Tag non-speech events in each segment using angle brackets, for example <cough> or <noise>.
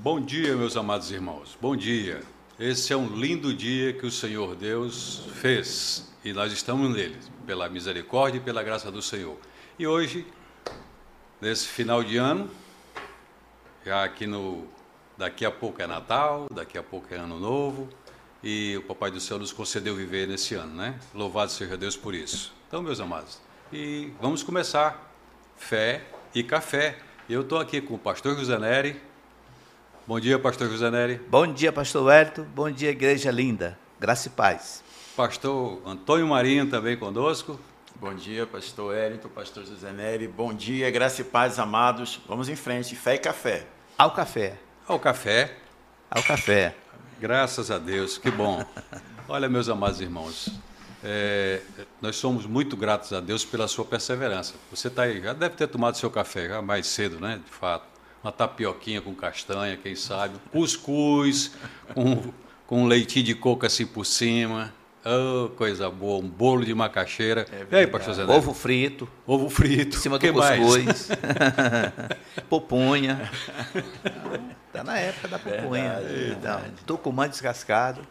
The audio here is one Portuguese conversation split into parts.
Bom dia, meus amados irmãos. Bom dia. Esse é um lindo dia que o Senhor Deus fez e nós estamos nele, pela misericórdia e pela graça do Senhor. E hoje, nesse final de ano, já aqui no. Daqui a pouco é Natal, daqui a pouco é Ano Novo, e o Papai do Céu nos concedeu viver nesse ano, né? Louvado seja Deus por isso. Então, meus amados, e vamos começar. Fé e café. Eu estou aqui com o pastor José Neri. Bom dia, pastor José Neri. Bom dia, pastor Wellington. Bom dia, igreja linda. Graça e paz. Pastor Antônio Marinho também conosco. Bom dia, pastor Wellington, pastor José Neri. Bom dia, graça e paz, amados. Vamos em frente, fé e café. Ao café. Ao café. Ao café. Graças a Deus, que bom. Olha, meus amados irmãos, é, nós somos muito gratos a Deus pela sua perseverança. Você está aí, já deve ter tomado seu café já mais cedo, né? De fato. Uma tapioquinha com castanha, quem sabe. Cuscuz, com, com um leitinho de coco assim por cima. Oh, coisa boa, um bolo de macaxeira. É e aí, pastor Zé? Ovo frito. Ovo frito. Em cima que do cuscuz. <laughs> Pupunha. Está <laughs> na época da. Verdade, então, tucumã descascado.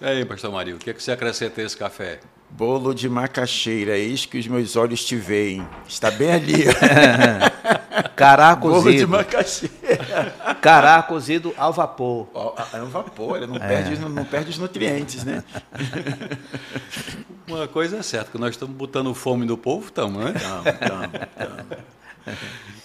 E aí, pastor Mario, o que, é que você acrescenta a esse café? Bolo de macaxeira, eis que os meus olhos te veem. Está bem ali. <laughs> Cará Bolo de cozido. macaxeira. Cará cozido ao vapor. Ó, É um vapor, ele não, perde, não, não perde os nutrientes, né? <laughs> Uma coisa é certa, que nós estamos botando fome no povo, estamos, né? Tamo, tamo, tamo.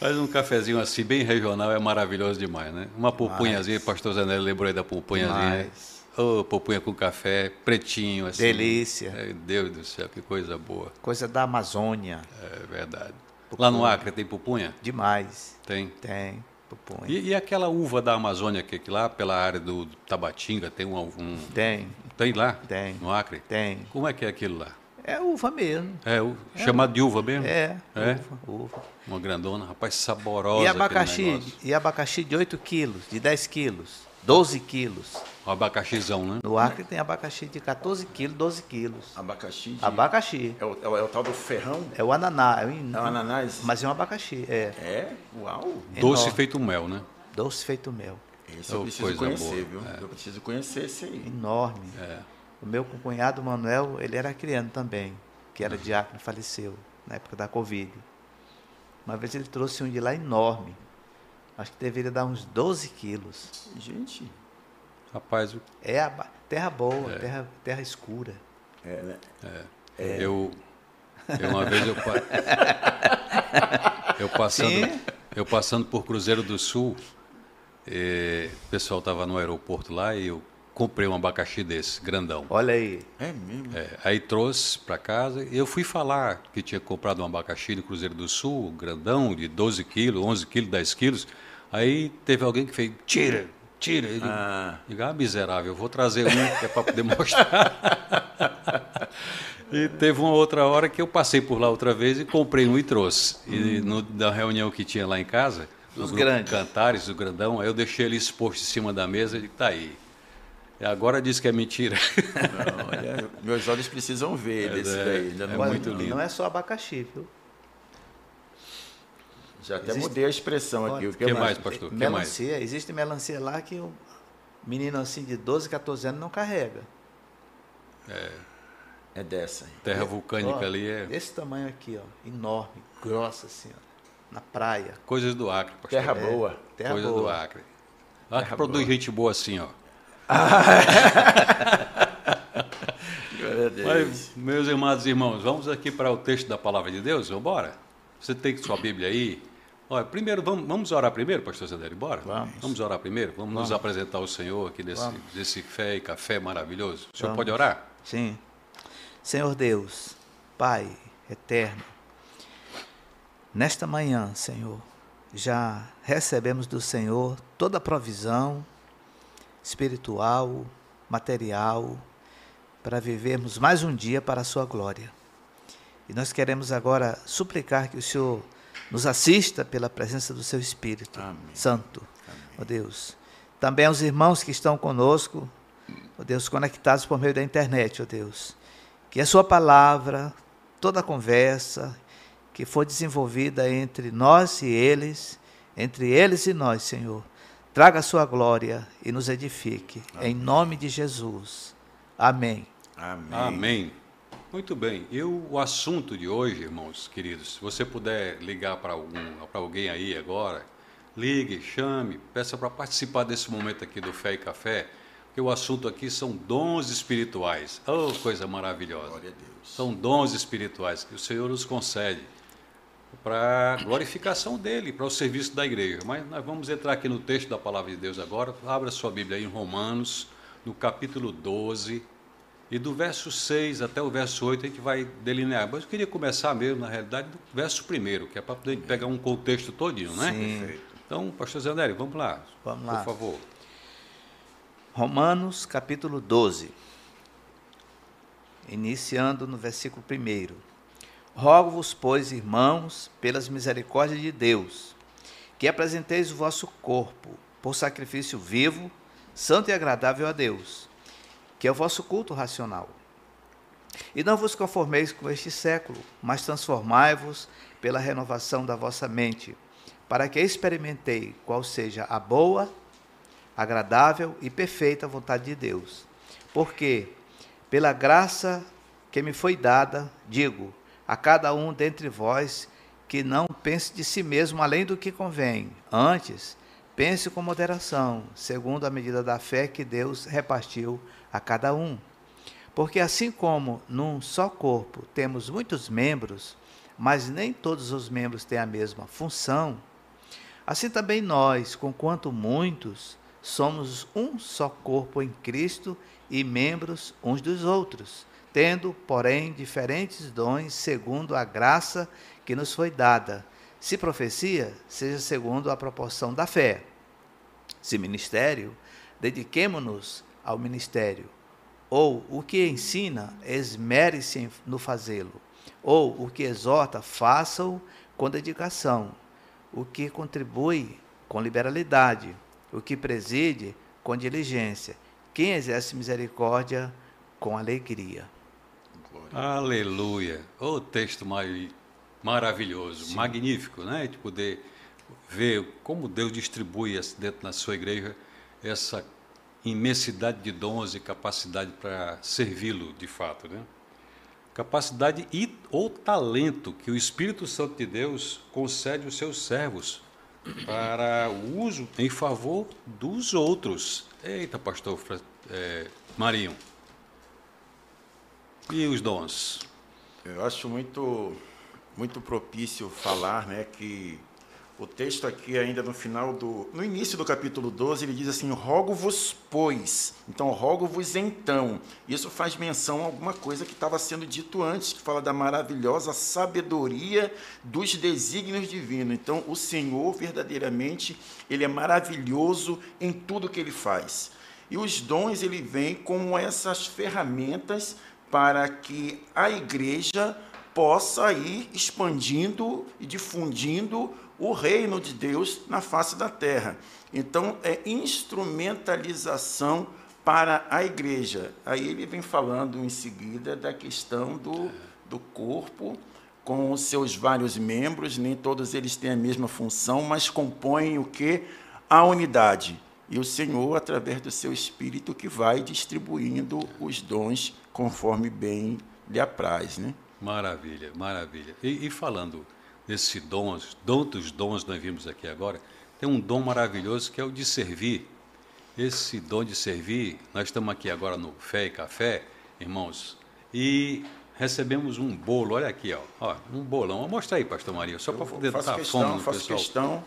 Mas um cafezinho assim, bem regional, é maravilhoso demais, né? Uma pupunhazinha, pastor Zanelli lembrou aí da pupunhazinha. Demais. Ô, pupunha com café, pretinho, assim. Delícia. Ai, Deus do céu, que coisa boa. Coisa da Amazônia. É verdade. Lá no Acre tem pupunha? Demais. Tem. Tem. Pupunha. E, e aquela uva da Amazônia que, que lá pela área do Tabatinga tem um, um- Tem. Tem lá? Tem. No Acre? Tem. Como é que é aquilo lá? É uva mesmo. É, o, chamado de uva mesmo? É. É? Uva. uva. Uma grandona, rapaz, saborosa. E abacaxi, e abacaxi de 8 quilos, de 10 quilos, 12 quilos. O abacaxizão, né? No Acre tem abacaxi de 14 quilos, 12 quilos. Abacaxi. de- Abacaxi. É o, é o- é o tal do ferrão? É o ananá. É o, in- É o ananás? Mas é um abacaxi, é. É? Uau! Doce Enorme. feito mel, né? Doce feito mel. Esse eu preciso coisa conhecer, boa. viu? Eu preciso conhecer esse aí. Enorme. É. O meu cunhado Manuel, ele era criando também, que era diácono, faleceu na época da Covid. Uma vez ele trouxe um de lá enorme. Acho que deveria dar uns 12 quilos. Gente, Rapaz, o- É a terra boa, terra, terra escura. é, né? eu, eu uma vez eu, eu passando, Sim. eu passando por Cruzeiro do Sul, eh, o pessoal estava no aeroporto lá e eu comprei um abacaxi desse, grandão. Olha aí. É mesmo? É, aí trouxe para casa e eu fui falar que tinha comprado um abacaxi no Cruzeiro do Sul, grandão, de 12 quilos, 11 quilos, 10 quilos. Aí teve alguém que fez, tira, tira. Digo, Ah. digo, ah, miserável, vou trazer um que é para poder mostrar. <laughs> e teve uma outra hora que eu passei por lá outra vez e comprei um e trouxe. E no, na reunião que tinha lá em casa, Os grandes. Cantares, o grandão, aí eu deixei ele exposto em cima da mesa e digo, tá aí. E agora diz que é mentira. Não, olha, meus olhos precisam ver <laughs> desse é, daí. É não, Olha, muito lindo. Não é só abacaxi, viu? Já até Existe- mudei a expressão aqui. O O que mais, pastor? O que mais? Melancia, existe melancia lá que o menino assim de 12, 14 anos não carrega. É dessa. Terra vulcânica Ó, ali é Desse tamanho aqui, ó, enorme, grossa assim, ó, na praia. coisas do Acre, pastor. Terra É, boa. Terra coisas boa. do Acre. Acre Terra produz boa. gente boa assim, ó. Glória a Deus. Mas, meus amados irmãos, vamos aqui para o texto da palavra de Deus? Vamos embora? Você tem sua Bíblia aí? Olha, primeiro, vamos, vamos orar primeiro, pastor Zé Bora? Vamos. Vamos orar primeiro? Vamos, nos apresentar ao Senhor aqui desse, Vamos. desse fé e café maravilhoso. O senhor Vamos. pode orar? Sim. Senhor Deus, Pai eterno, nesta manhã, Senhor, já recebemos do Senhor toda a provisão espiritual, material, para vivermos mais um dia para a Sua glória. E nós queremos agora suplicar que o Senhor nos assista pela presença do Seu Espírito Amém. Santo, ó Deus. Também aos irmãos que estão conosco, ó Deus, conectados por meio da internet, ó Deus. Que a Sua palavra, toda a conversa que for desenvolvida entre nós e eles, entre eles e nós, Senhor, traga a sua glória e nos edifique. Amém. Em nome de Jesus. Amém. Amém. Amém. Muito bem. E o assunto de hoje, irmãos queridos, se você puder ligar para algum, para alguém aí agora, ligue, chame, peça para participar desse momento aqui do Fé e Café, porque o assunto aqui são dons espirituais. Oh, coisa maravilhosa. Glória a Deus. São dons espirituais que o Senhor nos concede para a glorificação dele, para o serviço da igreja. Mas nós vamos entrar aqui no texto da palavra de Deus agora. Abra sua Bíblia aí em Romanos, no capítulo 12, e do verso 6 até o verso 8 a gente vai delinear. Mas eu queria começar mesmo, na realidade, do verso primeiro, que é para poder pegar um contexto todinho, né? Sim. Então, pastor Nery, vamos lá. Vamos lá. Por favor. Romanos, capítulo 12. Iniciando no versículo 1. Rogo-vos, pois, irmãos, pelas misericórdias de Deus, que apresenteis o vosso corpo por sacrifício vivo, santo e agradável a Deus que é o vosso culto racional. E não vos conformeis com este século, mas transformai-vos pela renovação da vossa mente, para que experimentei qual seja a boa, agradável e perfeita vontade de Deus. Porque, pela graça que me foi dada, digo a cada um dentre vós que não pense de si mesmo além do que convém, antes, pense com moderação, segundo a medida da fé que Deus repartiu a cada um. Porque assim como num só corpo temos muitos membros, mas nem todos os membros têm a mesma função, assim também nós, conquanto muitos, somos um só corpo em Cristo e membros uns dos outros, tendo, porém, diferentes dons segundo a graça que nos foi dada. Se profecia, seja segundo a proporção da fé. Se ministério, dediquemo-nos ao ministério. Ou o que ensina, esmere-se no fazê-lo. Ou o que exorta, faça-o com dedicação. O que contribui, com liberalidade. O que preside, com diligência. Quem exerce misericórdia, com alegria. Aleluia! O texto mais maravilhoso, Sim. magnífico, né? De poder ver como Deus distribui dentro da sua igreja essa imensidade de dons e capacidade para servi-lo de fato, né? Capacidade e ou talento que o Espírito Santo de Deus concede aos seus servos para o uso em favor dos outros. Eita, pastor é, Marinho. E os dons? Eu acho muito muito propício falar, né, que o texto aqui, ainda no final do. No início do capítulo 12, ele diz assim: Rogo-vos, pois. Então, rogo-vos então. Isso faz menção a alguma coisa que estava sendo dito antes, que fala da maravilhosa sabedoria dos desígnios divinos. Então, o Senhor, verdadeiramente, ele é maravilhoso em tudo que ele faz. E os dons, ele vem como essas ferramentas para que a igreja possa ir expandindo e difundindo o reino de Deus na face da terra. Então, é instrumentalização para a igreja. Aí ele vem falando em seguida da questão do, do corpo, com os seus vários membros, nem todos eles têm a mesma função, mas compõem o que? A unidade. E o Senhor, através do seu Espírito, que vai distribuindo os dons conforme bem lhe apraz. Né? Maravilha, maravilha. E, e falando desses dons, dos dons nós vimos aqui agora, tem um dom maravilhoso que é o de servir. Esse dom de servir, nós estamos aqui agora no Fé e Café, irmãos, e recebemos um bolo, olha aqui, ó, ó um bolão. Mostra aí, pastor Maria, só para poder dar questão, fome no faço pessoal. questão.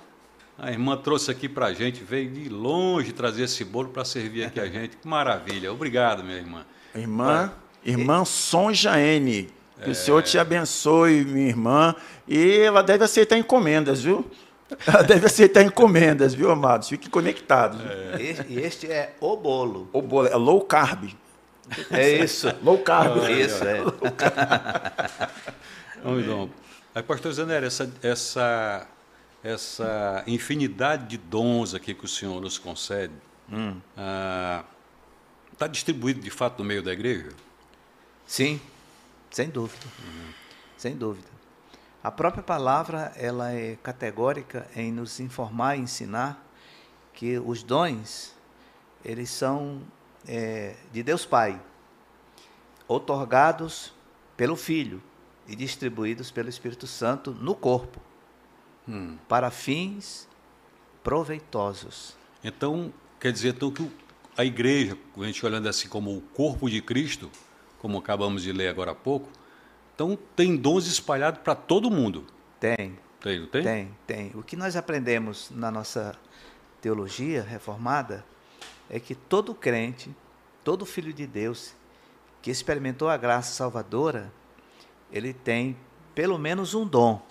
A irmã trouxe aqui para a gente, veio de longe trazer esse bolo para servir aqui a <laughs> gente. Que maravilha. Obrigado, minha irmã. Irmã, irmã Sonja N. Que é... o Senhor te abençoe, minha irmã. E ela deve aceitar encomendas, viu? <laughs> Ela deve aceitar encomendas, viu, amados? Fiquem conectados. É. E este é o bolo. O bolo é low carb. É isso. <laughs> low carb. Ah, isso, é. Vamos então. Aí, pastor Zanera, essa, essa, essa infinidade de dons aqui que o Senhor nos concede, está hum. ah, tá distribuído de fato no meio da igreja? Sim, sem dúvida. Uhum. Sem dúvida. A própria palavra ela é categórica em nos informar e ensinar que os dons, eles são é, de Deus Pai, otorgados pelo Filho e distribuídos pelo Espírito Santo no corpo, Hum. para fins proveitosos. Então, quer dizer então, que a igreja, a gente olhando assim como o corpo de Cristo, como acabamos de ler agora há pouco, então tem dons espalhados para todo mundo. Tem, Tem, não tem? tem, tem. O que nós aprendemos na nossa teologia reformada é que todo crente, todo filho de Deus que experimentou a graça salvadora, ele tem pelo menos um dom.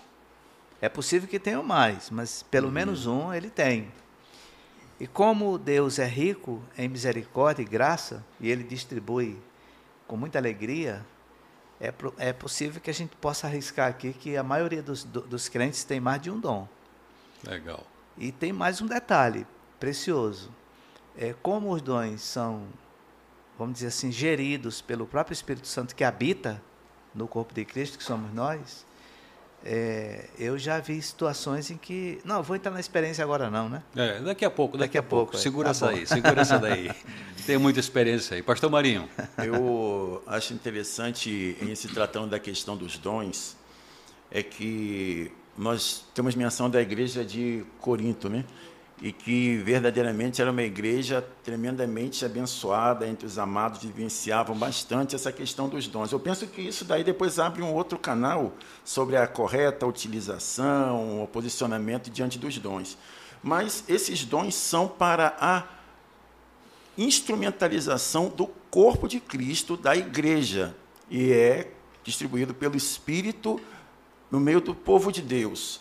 É possível que tenha mais, mas pelo menos um ele tem. E como Deus é rico em misericórdia e graça, e ele distribui com muita alegria, é, é possível que a gente possa arriscar aqui que a maioria dos, do- dos crentes tem mais de um dom. Legal. E tem mais um detalhe precioso. É, como os dons são, vamos dizer assim, geridos pelo próprio Espírito Santo que habita no corpo de Cristo, que somos nós, é, eu já vi situações em que. Não, vou entrar na experiência agora, não, né? É, daqui a pouco, daqui, Daqui a a pouco. pouco, é. Segura Tá essa bom. aí, segura essa daí. <laughs> Tem muita experiência aí. Pastor Marinho. Eu acho interessante, em se tratando da questão dos dons, é que nós temos menção da igreja de Corinto, né? E que verdadeiramente era uma igreja tremendamente abençoada entre os amados, vivenciavam bastante essa questão dos dons. Eu penso que isso daí depois abre um outro canal sobre a correta utilização, o posicionamento diante dos dons. Mas esses dons são para a instrumentalização do corpo de Cristo da igreja e é distribuído pelo Espírito no meio do povo de Deus.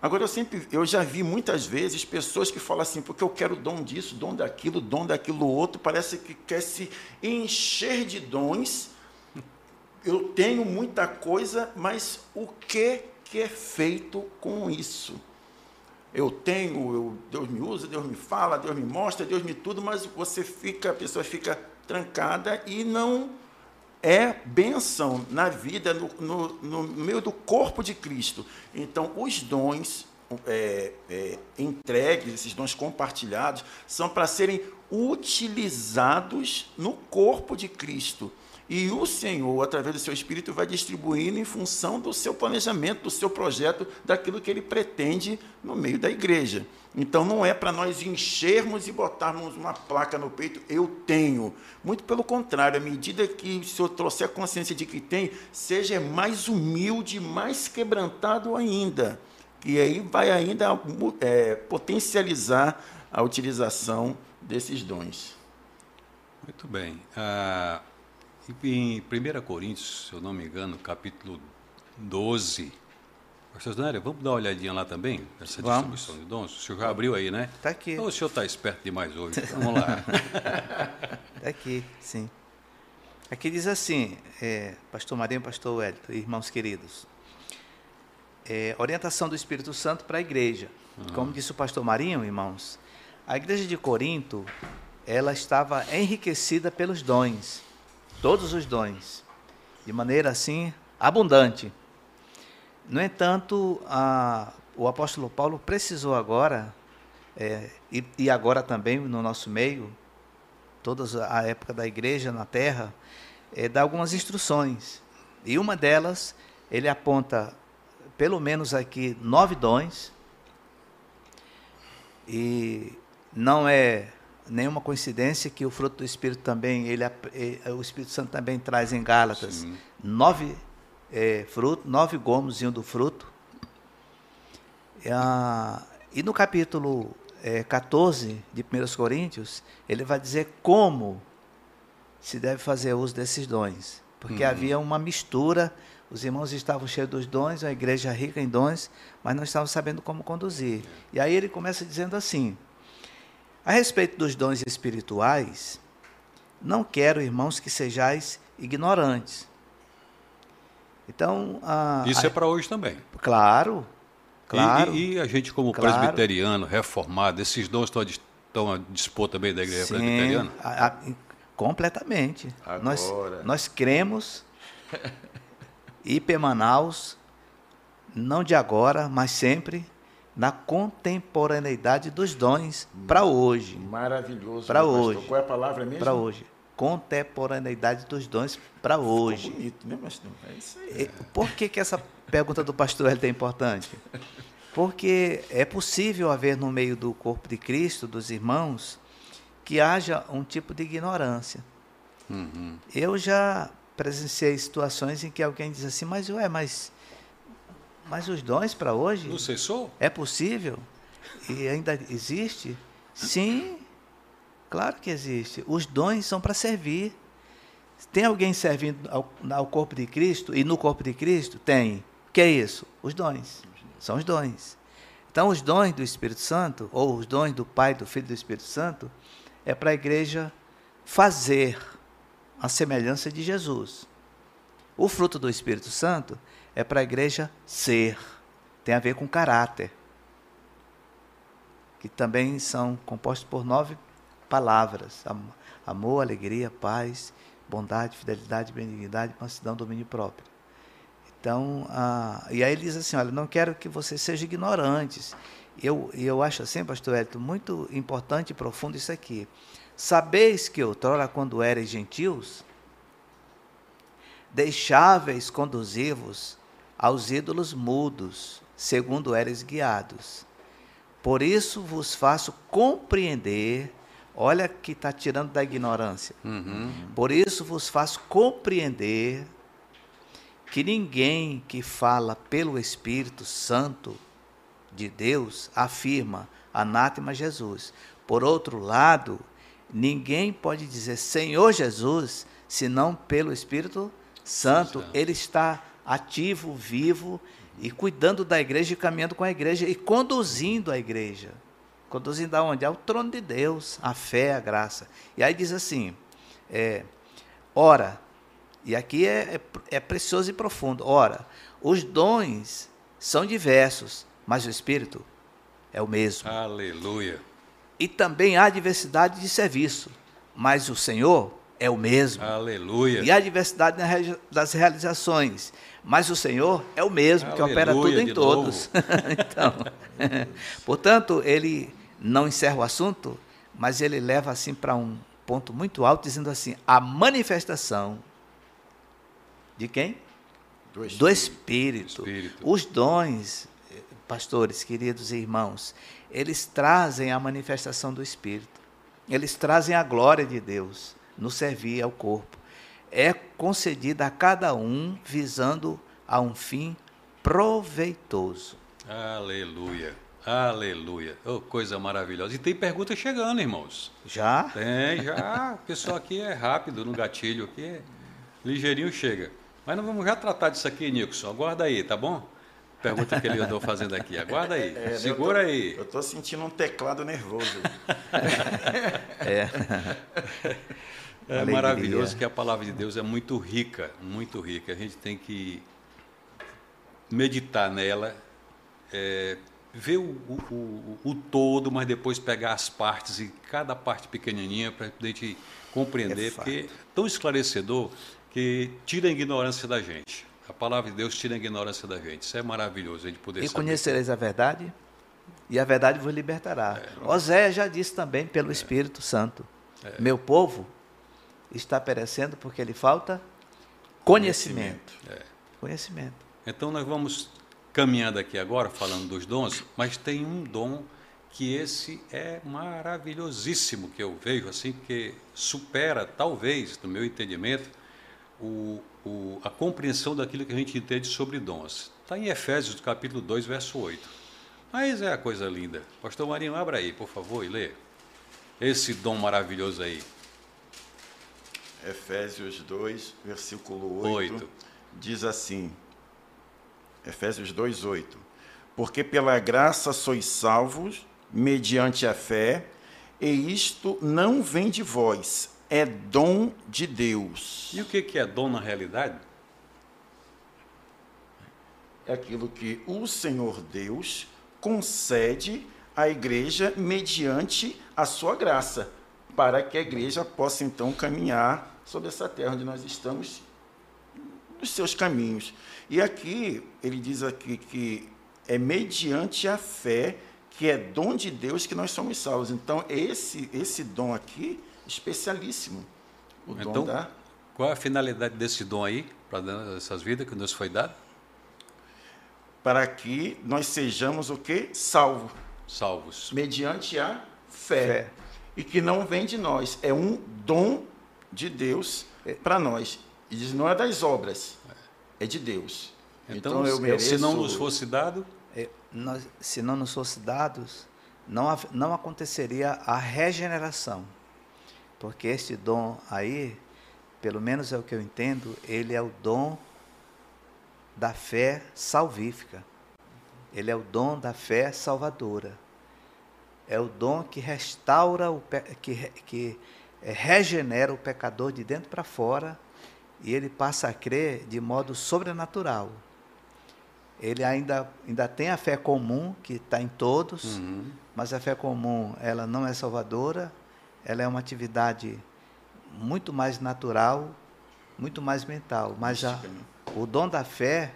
Agora eu sempre, eu já vi muitas vezes pessoas que falam assim, porque eu quero dom disso, dom daquilo, dom daquilo outro, parece que quer se encher de dons. Eu tenho muita coisa, mas o que que é feito com isso? eu tenho, eu, Deus me usa, Deus me fala, Deus me mostra, Deus me tudo, mas você fica, a pessoa fica trancada e não é bênção na vida, no, no, no meio do corpo de Cristo. Então, os dons é, é, entregues, esses dons compartilhados, são para serem utilizados no corpo de Cristo. E o Senhor, através do seu Espírito, vai distribuindo em função do seu planejamento, do seu projeto, daquilo que ele pretende no meio da igreja. Então não é para nós enchermos e botarmos uma placa no peito, eu tenho. Muito pelo contrário, à medida que o Senhor trouxer a consciência de que tem, seja mais humilde, mais quebrantado ainda. E aí vai ainda é, potencializar a utilização desses dons. Muito bem. Ah, em 1 Coríntios, se eu não me engano, capítulo 12. Vamos dar uma olhadinha lá também, essa Vamos. distribuição de dons? O senhor já abriu aí, né? Está aqui. Então, o senhor está esperto demais hoje. Então, vamos lá. Está <laughs> aqui, sim. Aqui diz assim, é, Pastor Marinho, Pastor Wellington, irmãos queridos. É, orientação do Espírito Santo para a igreja. Como disse o Pastor Marinho, irmãos, a igreja de Corinto, ela estava enriquecida pelos dons, todos os dons, de maneira assim abundante. No entanto, a- o apóstolo Paulo precisou agora, é, e, e agora também no nosso meio, toda a época da igreja na terra, é, dar algumas instruções. E uma delas, ele aponta pelo menos aqui nove dons, e não é nenhuma coincidência que o fruto do Espírito também, ele, o Espírito Santo também traz em Gálatas Sim. nove eh, frutos, nove gomos iam do fruto. E, ah, e no capítulo eh, 14 de 1 Coríntios, ele vai dizer como se deve fazer uso desses dons. Porque Uhum. havia uma mistura, os irmãos estavam cheios dos dons, a igreja rica em dons, mas não estavam sabendo como conduzir. E aí ele começa dizendo assim: a respeito dos dons espirituais, não quero, irmãos, que sejais ignorantes. Então, a, Isso a- é para hoje também. claro, E- claro. E, e a gente, como Claro. presbiteriano, reformado, esses dons estão estão a dispor também da igreja Sim, presbiteriana? a- a- completamente. Nós, Agora. nós cremos <laughs> IP Manaus, não de agora, mas sempre, na contemporaneidade dos dons para hoje. Maravilhoso. Para hoje. Qual é a palavra mesmo? Para hoje. Contemporaneidade dos dons para hoje. Ficou bonito, né, pastor? É isso aí. Por que, que essa pergunta do pastor Hélio é importante? Porque é possível haver no meio do corpo de Cristo, dos irmãos, que haja um tipo de ignorância. Uhum. Eu já presenciei situações em que alguém diz assim, mas ué, mas, mas os dons para hoje Não cessou? é possível? E ainda existe? Sim, claro que existe. Os dons são para servir. Tem alguém servindo ao, ao corpo de Cristo e no corpo de Cristo? Tem. O que é isso? Os dons. São os dons. Então, os dons do Espírito Santo, ou os dons do Pai, do Filho e do Espírito Santo, é para a igreja fazer a semelhança de Jesus. O fruto do Espírito Santo é para a igreja ser. Tem a ver com caráter. Que também são compostos por nove palavras: Am- amor, alegria, paz, bondade, fidelidade, benignidade, mansidão, domínio próprio. Então, ah, e aí ele diz assim: olha, não quero que vocês sejam ignorantes. Eu, eu acho assim, pastor Hélito, muito importante e profundo isso aqui. Sabeis que outrora, quando erais gentios, deixáveis conduzir-vos aos ídolos mudos, segundo eres guiados. Por isso vos faço compreender, olha que está tirando da ignorância. Uhum. Por isso vos faço compreender que ninguém que fala pelo Espírito Santo de Deus afirma anátema Jesus. Por outro lado, ninguém pode dizer Senhor Jesus senão pelo Espírito Santo. Santo. Ele está ativo, vivo e cuidando da igreja e caminhando com a igreja e conduzindo a igreja. Conduzindo aonde? Ao trono de Deus, a fé, a graça. E aí diz assim: é, ora, e aqui é, é, é precioso e profundo. Ora, os dons são diversos, mas o Espírito é o mesmo. Aleluia. E também há diversidade de serviço, mas o Senhor é o mesmo. Aleluia. E há diversidade das realizações, mas o Senhor é o mesmo, que opera Aleluia, tudo em todos. <laughs> então, <laughs> portanto, ele não encerra o assunto, mas ele leva assim para um ponto muito alto, dizendo assim: a manifestação de quem? Do do Espírito. Espírito. Os dons, pastores, queridos irmãos, eles trazem a manifestação do Espírito. Eles trazem a glória de Deus no servir ao corpo. É concedida a cada um visando a um fim proveitoso. Aleluia. Aleluia. Oh, coisa maravilhosa. E tem pergunta chegando, irmãos. Já? Tem, já. O pessoal aqui é rápido no gatilho, aqui é ligeirinho chega. Mas não vamos já tratar disso aqui, Nilson. Aguarda aí, tá bom? Pergunta que ele andou fazendo aqui. Aguarda aí. É, Segura eu tô- aí. Eu estou sentindo um teclado nervoso. <laughs> É. É Alegria. maravilhoso que a palavra de Deus é muito rica, muito rica. A gente tem que meditar nela, é, ver o, o- o- o todo, mas depois pegar as partes e cada parte pequenininha para a gente compreender, É porque é tão esclarecedor que tira a ignorância da gente. A palavra de Deus tira a ignorância da gente. Isso é maravilhoso a gente poder E saber. conhecereis a verdade, e a verdade vos libertará. Oséias já disse também pelo Espírito Santo: Meu povo está perecendo porque lhe falta conhecimento. Conhecimento. Então nós vamos caminhando aqui agora falando dos dons, mas tem um dom que esse é maravilhosíssimo que eu vejo assim que supera talvez no meu entendimento o, o- a compreensão daquilo que a gente entende sobre dons. Está em Efésios capítulo 2, verso 8. Mas é a coisa linda. Pastor Marinho, abra aí, por favor, e lê. Esse dom maravilhoso aí. Efésios 2, versículo 8, Oito. diz assim: Efésios 2, 8. Porque pela graça sois salvos, mediante a fé, e isto não vem de vós, é dom de Deus. E o que que é dom na realidade? É aquilo que o Senhor Deus concede à igreja mediante a sua graça, para que a igreja possa então caminhar sobre essa terra onde nós estamos, nos seus caminhos. E aqui, ele diz aqui que é mediante a fé, que é dom de Deus, que nós somos salvos. Então, esse, esse dom aqui, especialíssimo. O então, dom da... qual é a finalidade desse dom aí, para essas vidas que nos foi dado? Para que nós sejamos o quê? Salvos. Salvos. Mediante a fé. fé. E que não vem de nós, é um dom de Deus é. para nós. E diz, não é das obras, é de Deus. Então, então eu mereço... se não nos fosse dado... É, nós, se não nos fosse dados, não, não aconteceria a regeneração. Porque este dom aí, pelo menos é o que eu entendo, ele é o dom da fé salvífica. Ele é o dom da fé salvadora. É o dom que restaura, o, que, que é, regenera o pecador de dentro para fora e ele passa a crer de modo sobrenatural. Ele ainda, ainda tem a fé comum, que está em todos, uhum. mas a fé comum ela não é salvadora, ela é uma atividade muito mais natural, muito mais mental. Mas a, o dom da fé,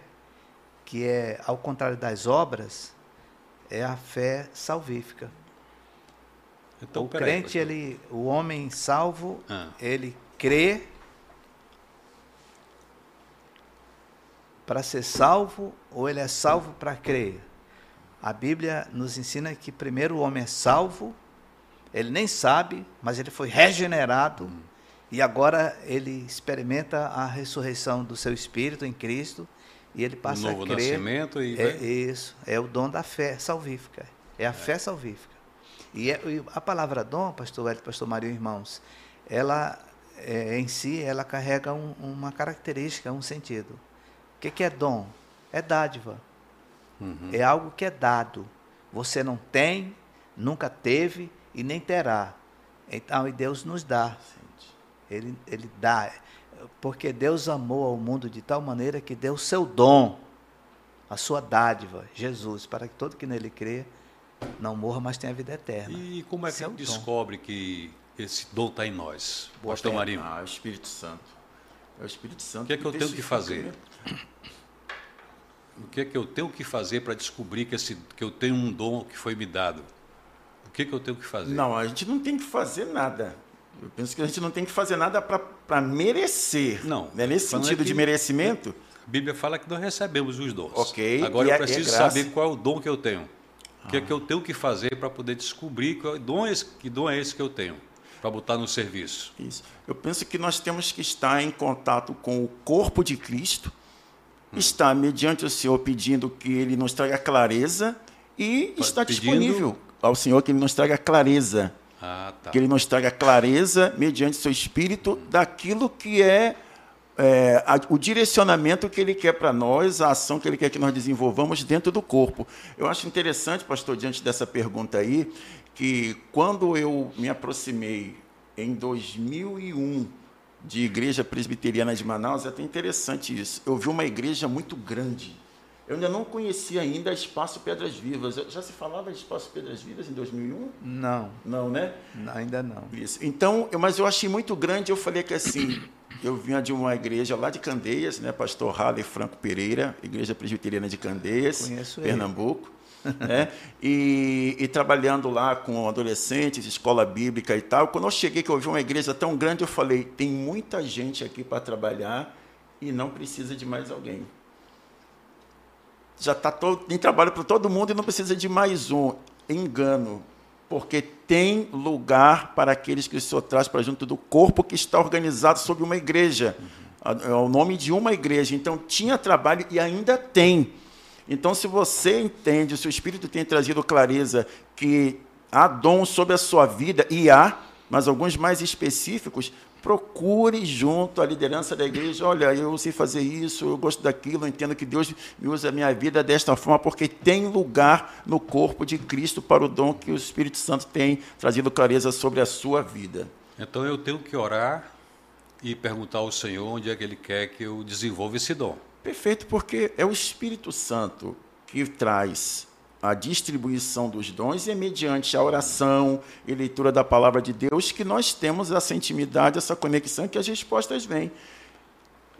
que é ao contrário das obras, é a fé salvífica. Então, o crente, aí, ele, o homem salvo, ah. ele crê para ser salvo ou ele é salvo para crer? A Bíblia nos ensina que primeiro o homem é salvo, ele nem sabe, mas ele foi regenerado hum. e agora ele experimenta a ressurreição do seu espírito em Cristo e ele passa novo a crer. Nascimento e é isso, é o dom da fé salvífica, é a é. fé salvífica. E, é, e, a palavra dom, pastor Hélio, pastor Mário, irmãos, ela é, em si ela carrega um, uma característica, um sentido que, que é dom? É dádiva. Uhum. É algo que é dado. Você não tem, nunca teve e nem terá. Então, e Deus nos dá. Ele, ele dá. Porque Deus amou ao mundo de tal maneira que deu o seu dom, a sua dádiva, Jesus, para que todo que nele crê não morra, mas tenha vida eterna. E como é que a gente descobre que esse dom está em nós? Pastor Marinho. Ah, o Espírito Santo. É o Espírito Santo. O que é que eu tenho que fazer? O que é que eu tenho que fazer para descobrir que, esse, que eu tenho um dom que foi me dado? O que é que eu tenho que fazer? Não, a gente não tem que fazer nada. Eu penso que a gente não tem que fazer nada para merecer. Não. Né? Nesse sentido é que, de merecimento. A Bíblia fala que nós recebemos os dons. Ok. Agora eu é, é preciso é saber qual é o dom que eu tenho. O que é que eu tenho que fazer para poder descobrir qual dom é esse, que dom é esse que eu tenho? Para botar no serviço. Isso. Eu penso que nós temos que estar em contato com o corpo de Cristo está mediante o Senhor pedindo que Ele nos traga clareza e está pedindo... disponível ao Senhor que Ele nos traga clareza. Ah, tá. Que Ele nos traga clareza mediante seu Espírito daquilo que é, é a, o direcionamento que Ele quer para nós, a ação que Ele quer que nós desenvolvamos dentro do corpo. Eu acho interessante, pastor, diante dessa pergunta aí, que quando eu me aproximei em 2001 de igreja presbiteriana de Manaus, é até interessante isso. Eu vi uma igreja muito grande. Eu ainda não conhecia ainda Espaço Pedras Vivas. Já se falava de Espaço Pedras Vivas em 2001? Não. Não, né? Ainda não. Isso. Então, eu, mas eu achei muito grande. Eu falei que assim, eu vinha de uma igreja lá de Candeias, né? Pastor Halle Franco Pereira, Igreja Presbiteriana de Candeias, Conheço Pernambuco. Ele né? <laughs> E, e, trabalhando lá com adolescentes, escola bíblica e tal. Quando eu cheguei, que eu vi uma igreja tão grande, eu falei: tem muita gente aqui para trabalhar e não precisa de mais alguém. Já está todo, tem trabalho para todo mundo e não precisa de mais um. Engano, porque tem lugar para aqueles que o Senhor traz para junto do corpo que está organizado sob uma igreja. É o nome de uma igreja. Então, tinha trabalho e ainda tem. Então, se você entende, se o Espírito tem trazido clareza que há dom sobre a sua vida, e há, mas alguns mais específicos, procure junto à liderança da igreja. Olha, eu sei fazer isso, eu gosto daquilo, eu entendo que Deus me usa a minha vida desta forma, porque tem lugar no corpo de Cristo para o dom que o Espírito Santo tem trazido clareza sobre a sua vida. Então eu tenho que orar e perguntar ao Senhor onde é que Ele quer que eu desenvolva esse dom. Perfeito, porque é o Espírito Santo que traz a distribuição dos dons e é mediante a oração e leitura da palavra de Deus que nós temos essa intimidade, essa conexão que as respostas vêm.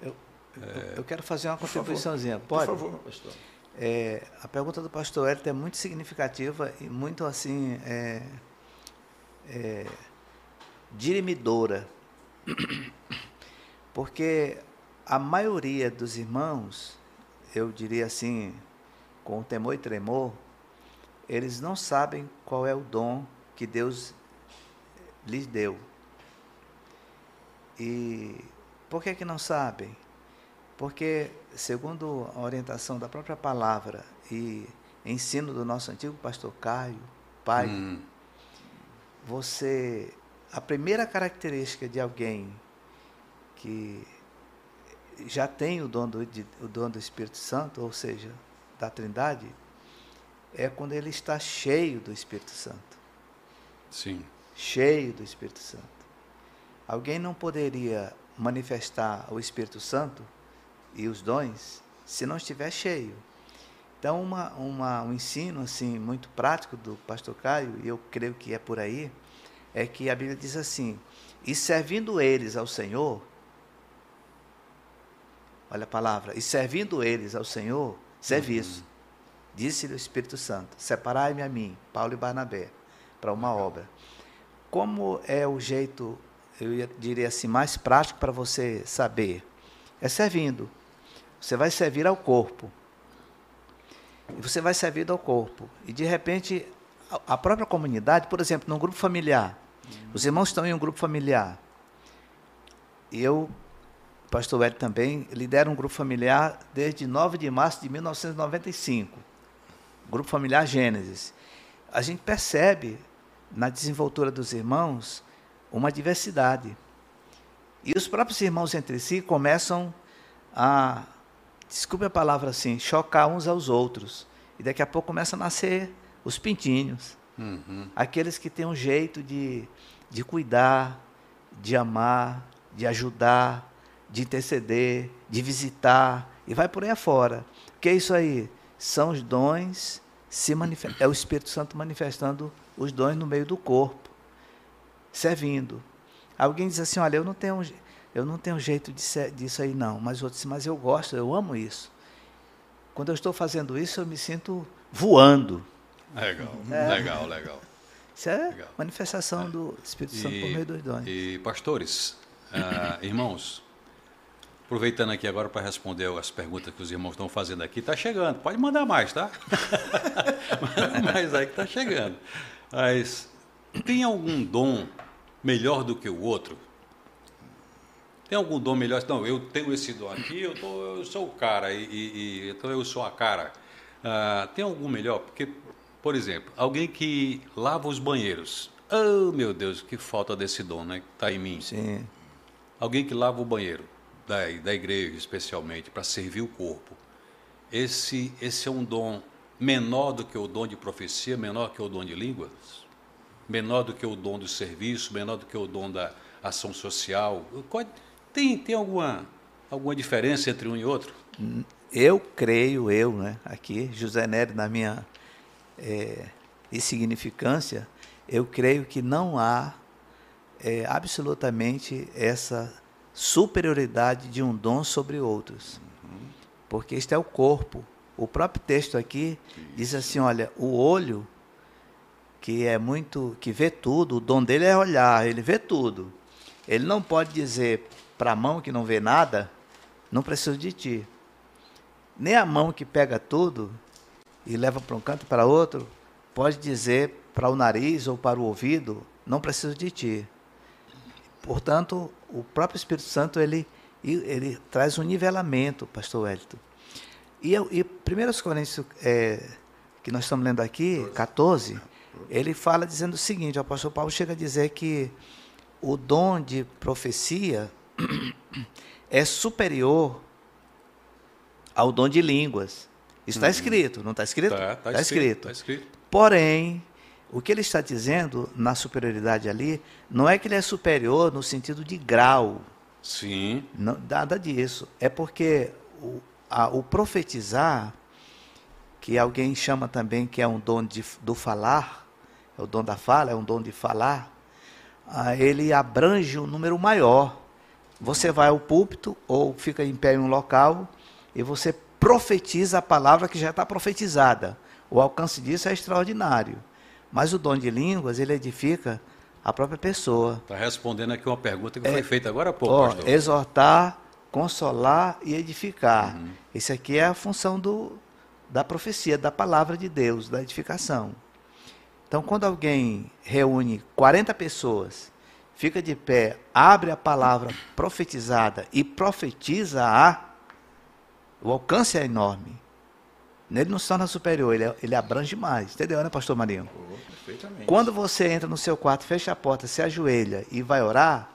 Eu, é, eu quero fazer uma contribuiçãozinha, pode? Por favor, pastor. É, a pergunta do pastor Hélio é muito significativa e muito assim é, é, dirimidora. <coughs> Porque a maioria dos irmãos, eu diria assim, com temor e tremor, eles não sabem qual é o dom que Deus lhes deu. E por que, que não sabem? Porque, segundo a orientação da própria palavra e ensino do nosso antigo pastor Caio, pai, hum. você. A primeira característica de alguém que já tem o dom do, de, o dom do Espírito Santo, ou seja, da Trindade, é quando ele está cheio do Espírito Santo. Sim. Cheio do Espírito Santo. Alguém não poderia manifestar o Espírito Santo e os dons se não estiver cheio. Então, uma, uma, um ensino assim muito prático do pastor Caio, e eu creio que é por aí, é que a Bíblia diz assim: E servindo eles ao Senhor, olha a palavra, e servindo eles ao Senhor, serviço. Uhum. Disse-lhe o Espírito Santo: Separai-me a mim, Paulo e Barnabé, para uma obra. Como é o jeito, eu diria assim, mais prático para você saber? É servindo. Você vai servir ao corpo. E você vai servir ao corpo. E de repente, a própria comunidade, por exemplo, num grupo familiar, os irmãos estão em um grupo familiar. E eu, pastor Hélio também, lidero um grupo familiar desde 9 de março de 1995. Grupo familiar Gênesis. A gente percebe na desenvoltura dos irmãos uma diversidade. E os próprios irmãos entre si começam a desculpe a palavra assim, chocar uns aos outros. E daqui a pouco começa a nascer os pintinhos. Uhum. Aqueles que têm um jeito de, de cuidar, de amar, de ajudar, de interceder, de visitar, e vai por aí afora. O que é isso aí? São os dons, se é o Espírito Santo manifestando os dons no meio do corpo, servindo. Alguém diz assim: olha, eu não tenho eu não tenho jeito de ser, disso aí não, mas outro disse, mas eu gosto, eu amo isso. Quando eu estou fazendo isso, eu me sinto voando. Legal, é. legal, legal. Isso é legal. manifestação é. do Espírito Santo e, por meio dos dons. E pastores, uh, irmãos, aproveitando aqui agora para responder as perguntas que os irmãos estão fazendo aqui, está chegando. Pode mandar mais, tá? <laughs> Manda mais aí que está chegando. Mas tem algum dom melhor do que o outro? Tem algum dom melhor? Não, eu tenho esse dom aqui, eu, tô, eu sou o cara, e, e, então eu sou a cara. Ah, tem algum melhor? Porque, por exemplo, alguém que lava os banheiros. Oh, meu Deus, que falta desse dom, né? Que está em mim. Sim. Alguém que lava o banheiro, da, da igreja especialmente, para servir o corpo. Esse, esse é um dom menor do que o dom de profecia, menor que o dom de línguas, menor do que o dom do serviço, menor do que o dom da ação social. Tem, tem alguma, alguma diferença entre um e outro? Eu creio, eu, né, aqui, José Nery, na minha é, insignificância, eu creio que não há é, absolutamente essa superioridade de um dom sobre outros. Uhum. Porque este é o corpo. O próprio texto aqui diz assim, olha, o olho que é muito, que vê tudo, o dom dele é olhar, ele vê tudo. Ele não pode dizer para a mão que não vê nada, não preciso de ti. Nem a mão que pega tudo e leva para um canto para outro, pode dizer para o nariz ou para o ouvido, não preciso de ti. Portanto, o próprio Espírito Santo, ele, ele traz um nivelamento, pastor Wellington. E, e 1 Coríntios, é, que nós estamos lendo aqui, 14, ele fala dizendo o seguinte, o apóstolo Paulo chega a dizer que o dom de profecia é superior ao dom de línguas. Isso está uhum. escrito, não está escrito? Está tá, tá escrito. Tá escrito. Porém, o que ele está dizendo na superioridade ali, não é que ele é superior no sentido de grau. Sim. Não, nada disso. É porque o, a, o profetizar, que alguém chama também que é um dom de, do falar, é o dom da fala, é um dom de falar, ah, ele abrange um número maior. Você vai ao púlpito ou fica em pé em um local e você profetiza a palavra que já está profetizada. O alcance disso é extraordinário. Mas o dom de línguas, ele edifica a própria pessoa. Está respondendo aqui uma pergunta que é, foi feita agora há pouco, ó, pastor. Exortar, consolar e edificar. Uhum. Esse aqui é a função do, da profecia, da palavra de Deus, da edificação. Então, quando alguém reúne 40 pessoas, fica de pé, abre a palavra profetizada e profetiza-a, o alcance é enorme. Ele não se torna superior, ele, ele abrange mais. Entendeu, né, pastor Marinho? Oh, perfeitamente. Quando você entra no seu quarto, fecha a porta, se ajoelha e vai orar,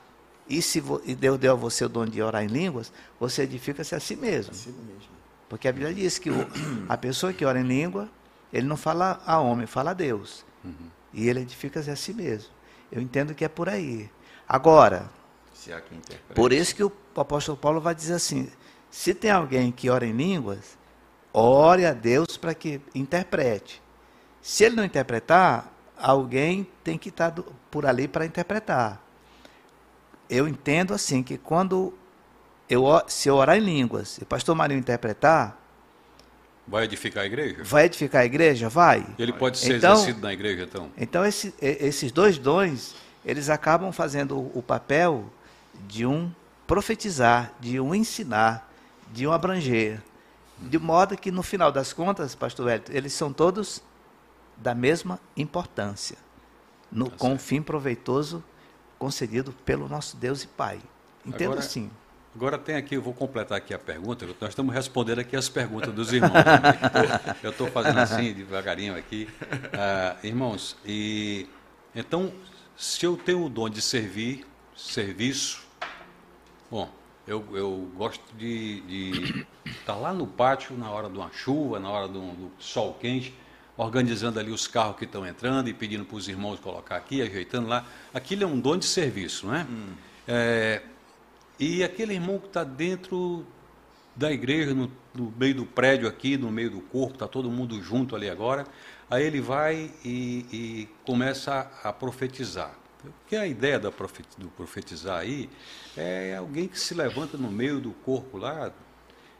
e se e Deus deu a você o dom de orar em línguas, você edifica-se a si mesmo. A si mesmo. Porque a Bíblia diz que o, a pessoa que ora em língua, ele não fala a homem, fala a Deus. Uhum. E ele edifica-se a si mesmo. Eu entendo que é por aí. Agora, por isso que o apóstolo Paulo vai dizer assim: se tem alguém que ora em línguas, ore a Deus para que interprete. Se ele não interpretar, alguém tem que estar por ali para interpretar. Eu entendo assim que quando eu, se eu orar em línguas e o pastor Marinho interpretar, Vai edificar a igreja? Vai edificar a igreja? Vai. Ele pode ser então, exercido na igreja, então? Então, esse, esses dois dons, eles acabam fazendo o papel de um profetizar, de um ensinar, de um abranger. De modo que, no final das contas, pastor Hélio, eles são todos da mesma importância, no, tá com um fim proveitoso concedido pelo nosso Deus e Pai. Entendo Agora, assim. Agora tem aqui, eu vou completar aqui a pergunta, nós estamos respondendo aqui as perguntas dos irmãos. <laughs> eu estou fazendo assim, devagarinho aqui. Ah, irmãos, e então, se eu tenho o dom de servir, serviço, bom, eu, eu gosto de estar tá lá no pátio na hora de uma chuva, na hora do, do sol quente, organizando ali os carros que estão entrando e pedindo para os irmãos colocar aqui, ajeitando lá. Aquilo é um dom de serviço, não é? Hum. é e aquele irmão que está dentro da igreja, no, no, meio do prédio aqui, no meio do corpo, está todo mundo junto ali agora, aí ele vai e, e começa a, a profetizar. Porque a ideia do profetizar aí é alguém que se levanta no meio do corpo lá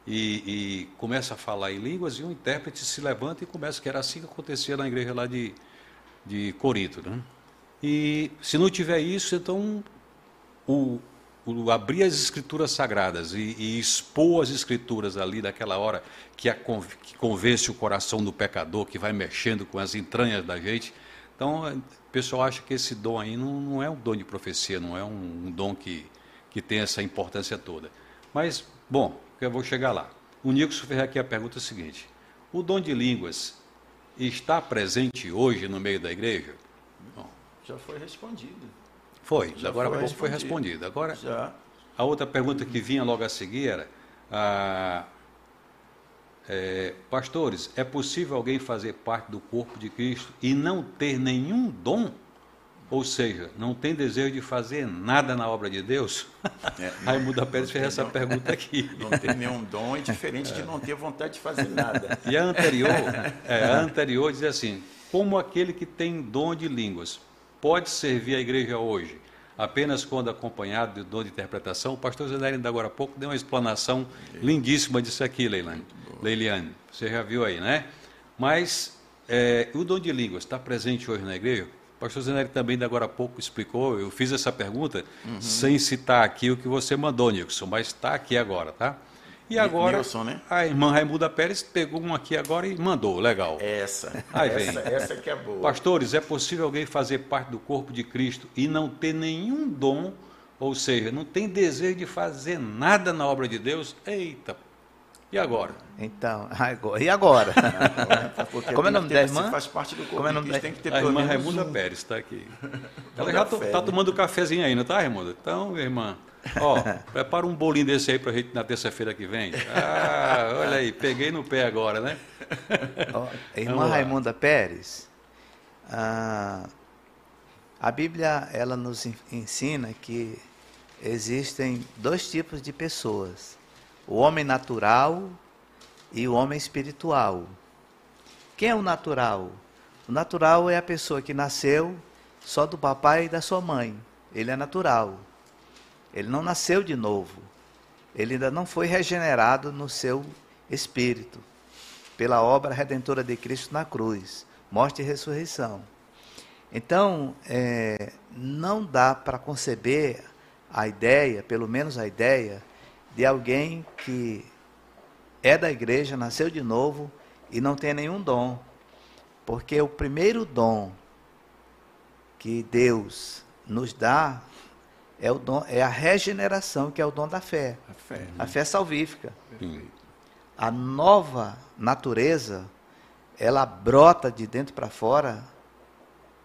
e, e, começa a falar em línguas e um intérprete se levanta e começa, que era assim que acontecia na igreja lá de, de Corinto. Né? E se não tiver isso, então o, o abrir as escrituras sagradas e, e, expor as escrituras ali daquela hora que, a, que convence o coração do pecador, que vai mexendo com as entranhas da gente. Então, o pessoal acha que esse dom aí não, não é um dom de profecia, não é um, um dom que, que tem essa importância toda. Mas, bom, eu vou chegar lá. O Nilson fez aqui a pergunta seguinte: o dom de línguas está presente hoje no meio da igreja? Bom, já foi respondido. Foi, Já agora foi, foi respondido. Agora, Já. a outra pergunta que vinha logo a seguir era: ah, é, pastores, é possível alguém fazer parte do corpo de Cristo e não ter nenhum dom? Ou seja, não tem desejo de fazer nada na obra de Deus? É, <laughs> Raimundo Pérez fez essa pergunta aqui. <laughs> Não tem nenhum dom, é diferente de não ter vontade de fazer nada. E a anterior, <laughs> é, a anterior diz assim: como aquele que tem dom de línguas pode servir a igreja hoje apenas quando acompanhado de dom de interpretação. O pastor Zé ainda agora há pouco deu uma explanação lindíssima disso aqui, Leilane. Leiliane. Você já viu aí, né? Mas é, o dom de línguas está presente hoje na igreja? O pastor Zenelli também, ainda agora há pouco, explicou. Eu fiz essa pergunta uhum. sem citar aqui o que você mandou, Nilson, mas está aqui agora, tá? E agora, Nilson, né? a irmã Raimunda Pérez pegou um aqui agora e mandou, legal. Essa, Aí vem. essa, essa que é boa. Pastores, é possível alguém fazer parte do corpo de Cristo e não ter nenhum dom, ou seja, não tem desejo de fazer nada na obra de Deus? Eita, e agora? Então, agora, e agora? <laughs> Como é o nome da irmã? Faz parte do corpo Como é nome da... tem que ter A irmã Raimunda um... Pérez está aqui. <laughs> Ela já está tomando cafezinho ainda, tá, Raimunda? Então, irmã, Ó, prepara um bolinho desse aí para a gente na terça-feira que vem. Ah, olha aí, peguei no pé agora, né? Ó, irmã Raimunda Pérez, a, a Bíblia ela nos ensina que existem dois tipos de pessoas: o homem natural e o homem espiritual. Quem é o natural? O natural é a pessoa que nasceu só do papai e da sua mãe. Ele é natural. Ele não nasceu de novo. Ele ainda não foi regenerado no seu espírito, pela obra redentora de Cristo na cruz, morte e ressurreição. Então, é, não dá para conceber a ideia, pelo menos a ideia, de alguém que é da igreja, nasceu de novo e não tem nenhum dom. Porque o primeiro dom que Deus nos dá é, o dom, é a regeneração, que é o dom da fé. A fé, né? a fé salvífica. A nova natureza, ela brota de dentro para fora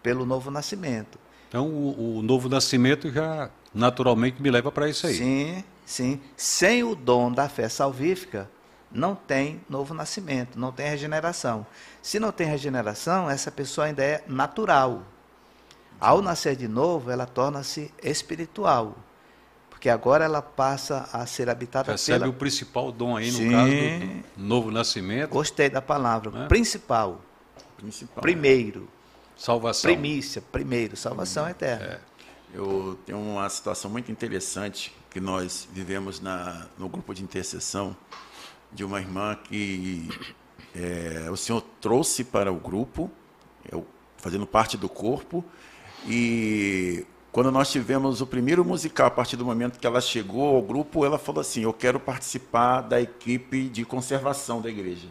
pelo novo nascimento. Então, o, o novo nascimento já naturalmente me leva para isso aí. Sim, sim. Sem o dom da fé salvífica, não tem novo nascimento, não tem regeneração. Se não tem regeneração, essa pessoa ainda é natural. Ao nascer de novo, ela torna-se espiritual. Porque agora ela passa a ser habitada Recebe pela... o principal dom aí, no Sim. caso do novo nascimento. Gostei da palavra. É? Principal. Principal. Primeiro. Salvação. Primícia, primeiro. Salvação hum, eterna. É. Eu tenho uma situação muito interessante que nós vivemos na, no grupo de intercessão de uma irmã que é, o Senhor trouxe para o grupo, eu, fazendo parte do corpo, e quando nós tivemos o primeiro musical, a partir do momento que ela chegou ao grupo, ela falou assim: Eu quero participar da equipe de conservação da igreja.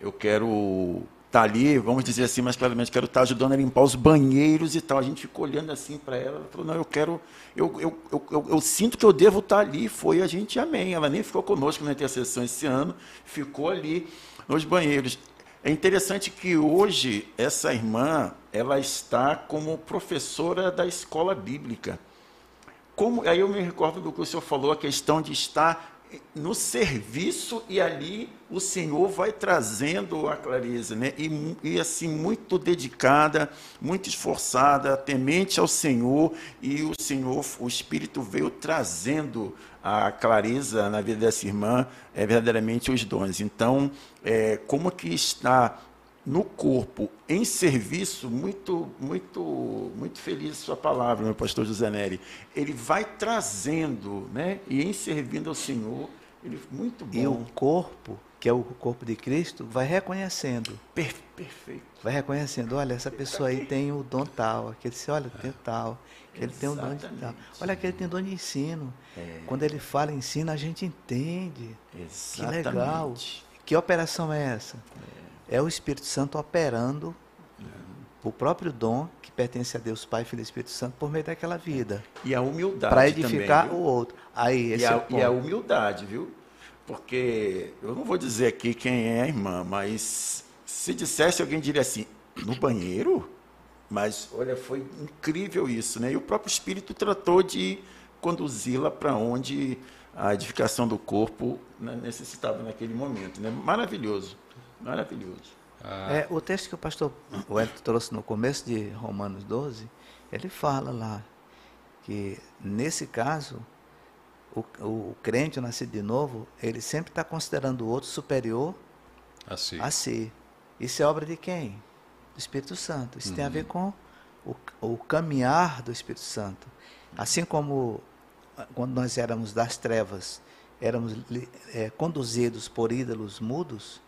Eu quero estar tá ali, vamos dizer assim mais claramente, quero estar tá ajudando a limpar os banheiros e tal. A gente ficou olhando assim para ela, ela falou: Não, eu quero, eu, eu, eu, eu, sinto que eu devo estar tá ali. Foi a gente, amém. Ela nem ficou conosco na intercessão esse ano, ficou ali nos banheiros. É interessante que hoje essa irmã ela está como professora da escola bíblica. Como, aí eu me recordo do que o senhor falou, a questão de estar no serviço e ali o Senhor vai trazendo a clareza, né? E, e, assim muito dedicada, muito esforçada, temente ao Senhor e o Senhor, o Espírito veio trazendo a clareza na vida dessa irmã, é verdadeiramente os dons. Então, é, como que está no corpo, em serviço, muito, muito, muito feliz sua palavra, meu pastor José Neri. Ele vai trazendo, né? E em servindo ao Senhor, ele muito bom. E o corpo, que é o corpo de Cristo, vai reconhecendo. Per perfeito. Vai reconhecendo, olha, essa pessoa aí tem o dom tal, aquele disse, olha, tem tal, ele tem o dom de tal. Olha, aquele tem dom de ensino. É. Quando ele fala ensino, a gente entende. Exatamente. Que legal. Que operação é essa? É é o Espírito Santo operando o próprio dom que pertence a Deus Pai, Filho e Espírito Santo por meio daquela vida. E a humildade Para edificar também, o outro. Aí, esse e, a, é e a humildade, viu? Porque eu não vou dizer aqui quem é a irmã, mas se dissesse alguém diria assim, no banheiro? Mas olha, foi incrível isso, né? E o próprio Espírito tratou de conduzi-la para onde a edificação do corpo né, necessitava naquele momento, né? Maravilhoso. Maravilhoso. Ah. É, o texto que o pastor Wellington trouxe no começo de Romanos 12, ele fala lá que, nesse caso, o, o, o crente, o nascido de novo, ele sempre está considerando o outro superior a si. a si. Isso é obra de quem? Do Espírito Santo. Isso uhum. tem a ver uhum. com o, o caminhar do Espírito Santo. Assim como ah, quando nós éramos das trevas, éramos é, conduzidos por ídolos mudos,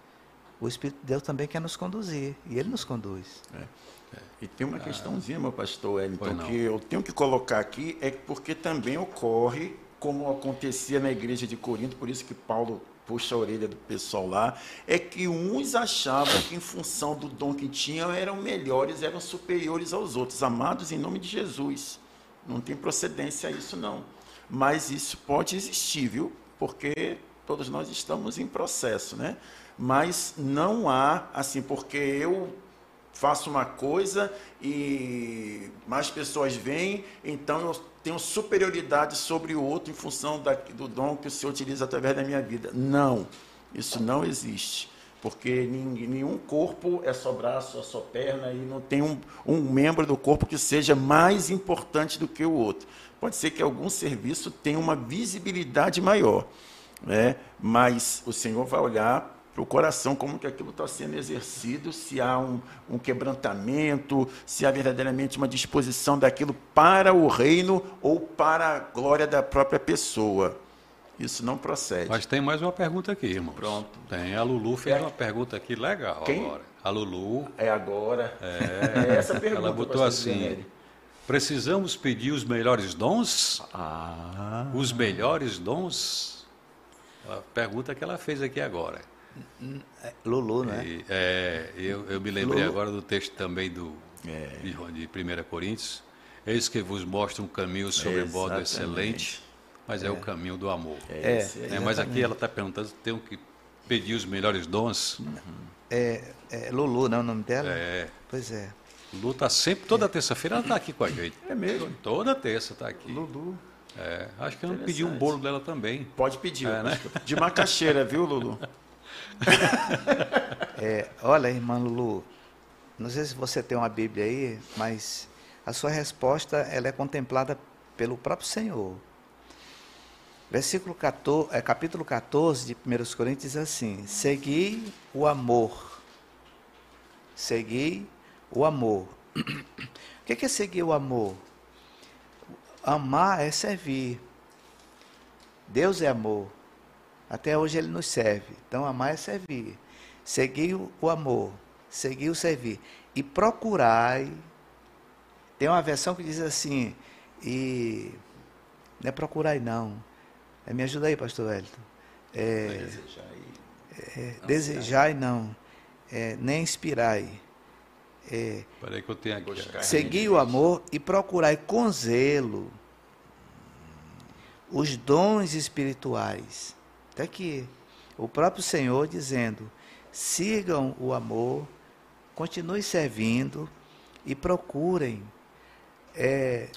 o Espírito de Deus também quer nos conduzir, e Ele nos conduz. É. É. E tem uma questãozinha, meu pastor Wellington, que eu tenho que colocar aqui, é porque também ocorre, como acontecia na igreja de Corinto, por isso que Paulo puxa a orelha do pessoal lá, é que uns achavam que em função do dom que tinham eram melhores, eram superiores aos outros, amados em nome de Jesus. Não tem procedência isso não. Mas isso pode existir, viu? Porque todos nós estamos em processo, né? Mas não há, assim, porque eu faço uma coisa e mais pessoas vêm, então eu tenho superioridade sobre o outro em função da, do dom que o Senhor utiliza através da minha vida. Não, isso não existe. Porque nenhum corpo é só braço, é só perna, e não tem um, um membro do corpo que seja mais importante do que o outro. Pode ser que algum serviço tenha uma visibilidade maior, né? mas o Senhor vai olhar para o coração, como que aquilo está sendo exercido, se há um, um, quebrantamento, se há verdadeiramente uma disposição daquilo para o reino ou para a glória da própria pessoa. Isso não procede. Mas tem mais uma pergunta aqui, irmão. Pronto. Tem. A Lulu fez É. uma pergunta aqui legal Quem? agora. A Lulu, É agora. É, essa a pergunta. ela botou assim: precisamos pedir os melhores dons? Ah. Os melhores dons? A pergunta que ela fez aqui agora. É, Lulu, né? E, é, eu, eu me lembrei Lulu. agora do texto também do, É. de, de 1 Coríntios. Eis que vos mostra um caminho sobre modo Exatamente. excelente, mas é. o caminho do amor. É, É. esse aí. É, mas aqui ela está perguntando se tem que pedir os melhores dons. É, é Lulu, não é o nome dela? É, Pois é. Lu está sempre, toda terça-feira ela está aqui com a gente. É mesmo? Toda terça está aqui. Lulu. É, acho que eu não pedi um bolo dela também. Pode pedir. É, né? De macaxeira, viu, Lulu? <laughs> <laughs> É, olha, irmã Lulu, não sei se você tem uma Bíblia aí, mas a sua resposta ela é contemplada pelo próprio Senhor. Versículo 14, é, capítulo 14 de 1 Coríntios diz assim: Segui o amor. Segui o amor. O que é, que é seguir o amor? Amar é servir. Deus é amor. Até hoje ele nos serve. Então amar é servir. Seguir o- amor, seguir o servir. E procurai. Tem uma versão que diz assim, e não é procurai não. É, me ajuda aí, pastor Wellington. É, é, desejai não. É, nem inspirai. É, Peraí que eu tenho aqui. ó. Buscar. Segui o amor e procurai com zelo os dons espirituais. Até que o próprio Senhor dizendo: sigam o amor, continue servindo e procurem. É,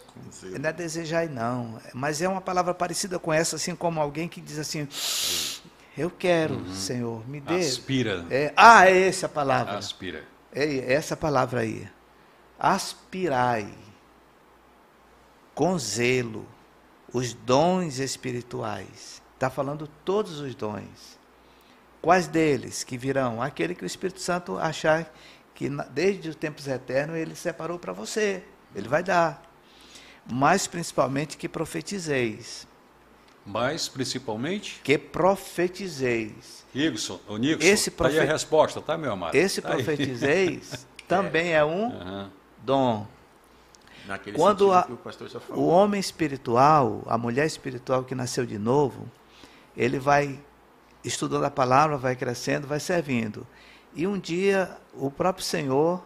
não é desejar não, mas é uma palavra parecida com essa, assim como alguém que diz assim: Eu quero, Senhor, me dê. Aspira. É, ah, é essa a palavra. Aspira. É essa palavra aí. Aspirai com zelo os dons espirituais. Está falando todos os dons. Quais deles que virão? Aquele que o Espírito Santo achar que desde os tempos eternos ele separou para você. Ele vai dar. Mas principalmente que profetizeis. Mas, principalmente, Que profetizeis. Nixon, o Nixon, Esse tá aí a profe- resposta, tá, meu amado? Esse Tá profetizeis <laughs> também é um Aham. dom. Naquele Quando a- que o pastor já O homem espiritual, a mulher espiritual que nasceu de novo, ele vai estudando a palavra, vai crescendo, vai servindo. E um dia o próprio Senhor,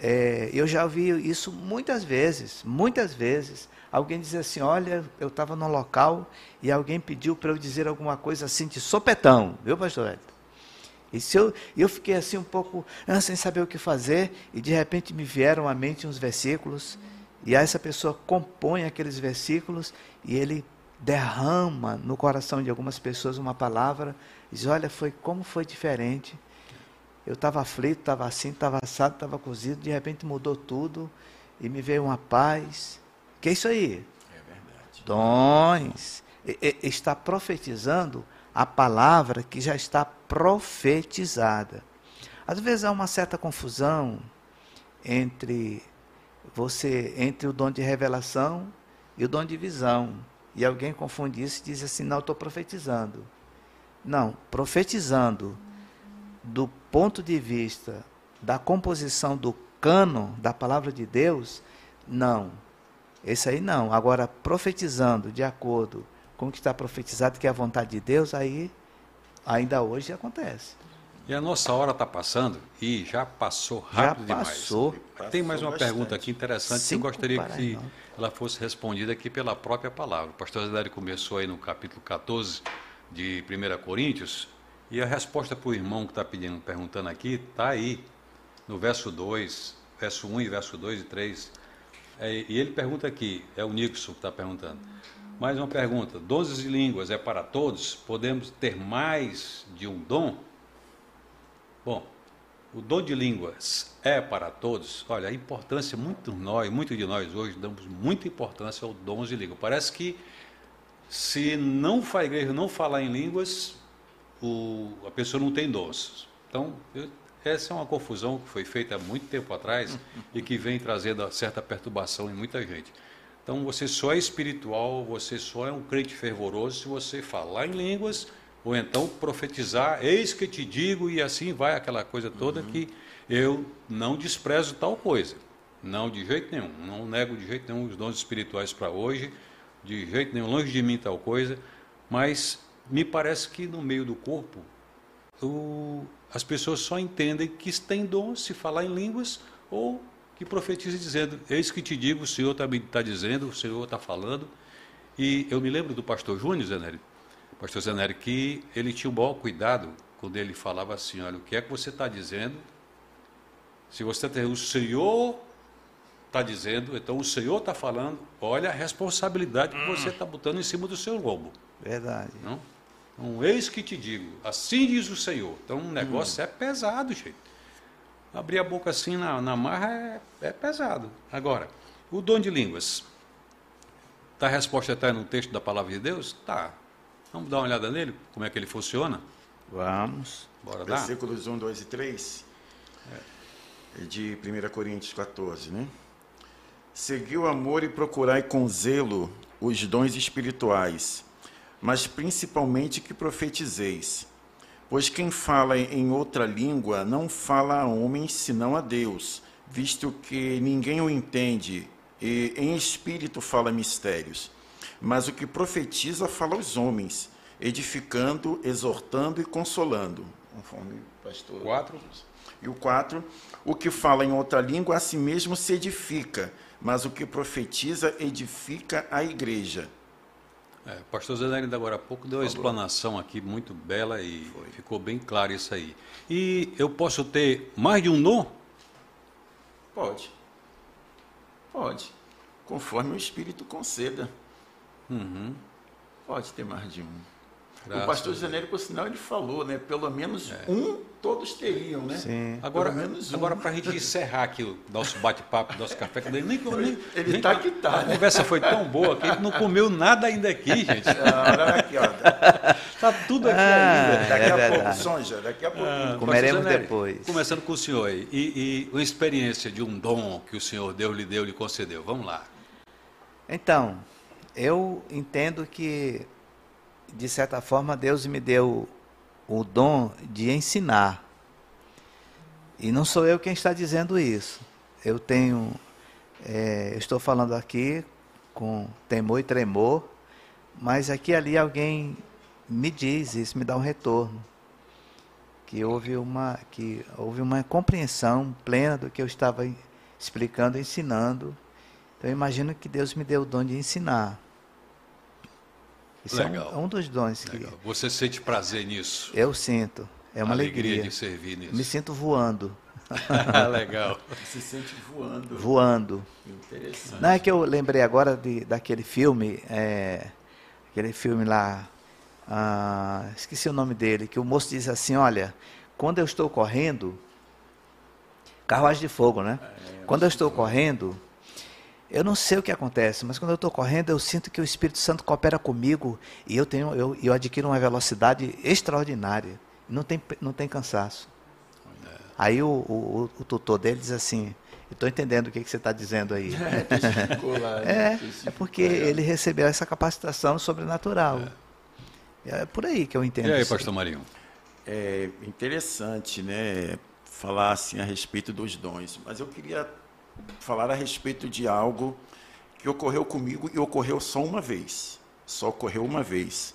é, eu já ouvi isso muitas vezes, muitas vezes. Alguém dizia assim: Olha, eu estava num local e alguém pediu para eu dizer alguma coisa assim de sopetão, viu, pastor Edson? E se eu, eu fiquei assim um pouco ah, sem saber o que fazer, e de repente me vieram à mente uns versículos, e aí essa pessoa compõe aqueles versículos e ele derrama no coração de algumas pessoas uma palavra, diz: Olha, foi como foi diferente. Eu estava aflito, estava assim, estava assado, estava cozido, de repente mudou tudo e me veio uma paz. Que é isso aí? É verdade. dons. E- e- Está profetizando a palavra que já está profetizada. Às vezes há uma certa confusão entre você, entre o dom de revelação e o dom de visão. E alguém confunde isso e diz assim: não, estou profetizando. Não, profetizando do ponto de vista da composição do cânon da palavra de Deus, não. Esse aí não. Agora, profetizando de acordo com o que está profetizado, que é a vontade de Deus, aí ainda hoje acontece. E a nossa hora está passando e já passou Já rápido passou. demais. Tem mais uma Passou pergunta bastante. aqui interessante que eu Cinco gostaria que. Ela fosse respondida aqui pela própria palavra. O pastor Zedário começou aí no capítulo 14 de 1 Coríntios e a resposta para o irmão que está pedindo, perguntando aqui, está aí, no verso 2, verso 1 e verso 2 e 3. É, e ele pergunta aqui, é o Nixon que está perguntando. Mais uma pergunta: dons de línguas é para todos? Podemos ter mais de um dom? Bom, o dom de línguas é para todos. Olha, a importância, muito nós, muito de nós hoje damos muita importância ao dons de língua. Parece que se não a igreja não falar em línguas, o, a pessoa não tem dons. Então, eu- essa é uma confusão que foi feita há muito tempo atrás <laughs> e que vem trazendo certa perturbação em muita gente. Então você só é espiritual, você só é um crente fervoroso se você falar em línguas ou então profetizar, eis que te digo, e assim vai aquela coisa toda que eu não desprezo tal coisa. Não, de jeito nenhum. Não nego de jeito nenhum os dons espirituais para hoje, de jeito nenhum, longe de mim tal coisa, mas me parece que no meio do corpo o, as pessoas só entendem que tem dom se falar em línguas ou que profetiza dizendo: Eis que te digo, o Senhor está tá dizendo, o Senhor está falando. E eu me lembro do pastor Júnior Zeneri, pastor Zeneri, que ele tinha o maior cuidado quando ele falava assim: Olha, o que é que você está dizendo? Se você tem o Senhor está dizendo, então o Senhor está falando, olha a responsabilidade que você está botando em cima do seu lombo. Verdade. Não? Então, eis que te digo, assim diz o Senhor. Então, o negócio é pesado, gente. Abrir a boca assim na, na marra é, é pesado. Agora, o dom de línguas. Tá, a resposta está no texto da palavra de Deus? Tá. Vamos dar uma olhada nele, como é que ele funciona? Vamos. Bora dar? Versículos 1, 2 e 3 é de 1 Coríntios 14, né? Segui o amor e procurai com zelo os dons espirituais, mas principalmente que profetizeis. Pois quem fala em outra língua não fala a homens senão a Deus, visto que ninguém o entende, e em espírito fala mistérios. Mas o que profetiza fala aos homens, edificando, exortando e consolando. Conforme o pastor. 4. E o 4, o que fala em outra língua a si mesmo se edifica, mas o que profetiza edifica a igreja. É, o pastor Zenelli, ainda agora há pouco, deu uma explanação aqui muito bela e Foi. ficou bem claro isso aí. E eu posso ter mais de um dom? Pode. Pode. Conforme o Espírito conceda. Uhum. Pode ter mais de um. Graças o pastor Janeiro, por sinal, ele falou, né? Pelo menos é. um todos teriam, né? Sim. Agora, um. agora para a gente encerrar aqui o nosso bate-papo, nosso café, que nem, nem, ele está que tá. A né? conversa foi tão boa que ele não comeu nada ainda aqui, gente. Ah, olha aqui, ó. Tá tudo aqui Ah, ainda. Daqui é a verdade. pouco, Sonja, daqui a pouco. Ah, Comeremos depois. Começando com o senhor aí. E, e uma experiência de um dom que o senhor Deus lhe deu, lhe concedeu. Vamos lá. Então, eu entendo que, de certa forma, Deus me deu o dom de ensinar. E não sou eu quem está dizendo isso. Eu tenho, é, estou falando aqui com temor e tremor, mas aqui ali alguém me diz, isso me dá um retorno. Que houve uma, que houve uma compreensão plena do que eu estava explicando, ensinando. Então eu imagino que Deus me deu o dom de ensinar. Isso é Legal. um, é um dos dons que Legal. Você sente prazer nisso? eu sinto. É uma alegria. de servir nisso. Me sinto voando, <laughs> Legal. Se sente voando. voando. Interessante. Não é que eu lembrei agora de, daquele filme, é, aquele filme lá, ah, esqueci o nome dele, que o moço diz assim, olha, quando eu estou correndo, carruagem de fogo, né? quando eu estou correndo, eu não sei o que acontece, mas quando eu estou correndo, eu sinto que o Espírito Santo coopera comigo e eu tenho, eu, eu adquiro uma velocidade extraordinária. Não tem, não tem cansaço. Aí o, o, o tutor dele diz assim, eu estou entendendo o que, que você está dizendo aí. <laughs> Lá, né? É, é porque ele recebeu essa capacitação sobrenatural. É, por aí que eu entendo. E aí, isso. pastor Marinho? É interessante, né, falar assim a respeito dos dons, mas eu queria falar a respeito de algo que ocorreu comigo e ocorreu só uma vez. Só ocorreu uma vez.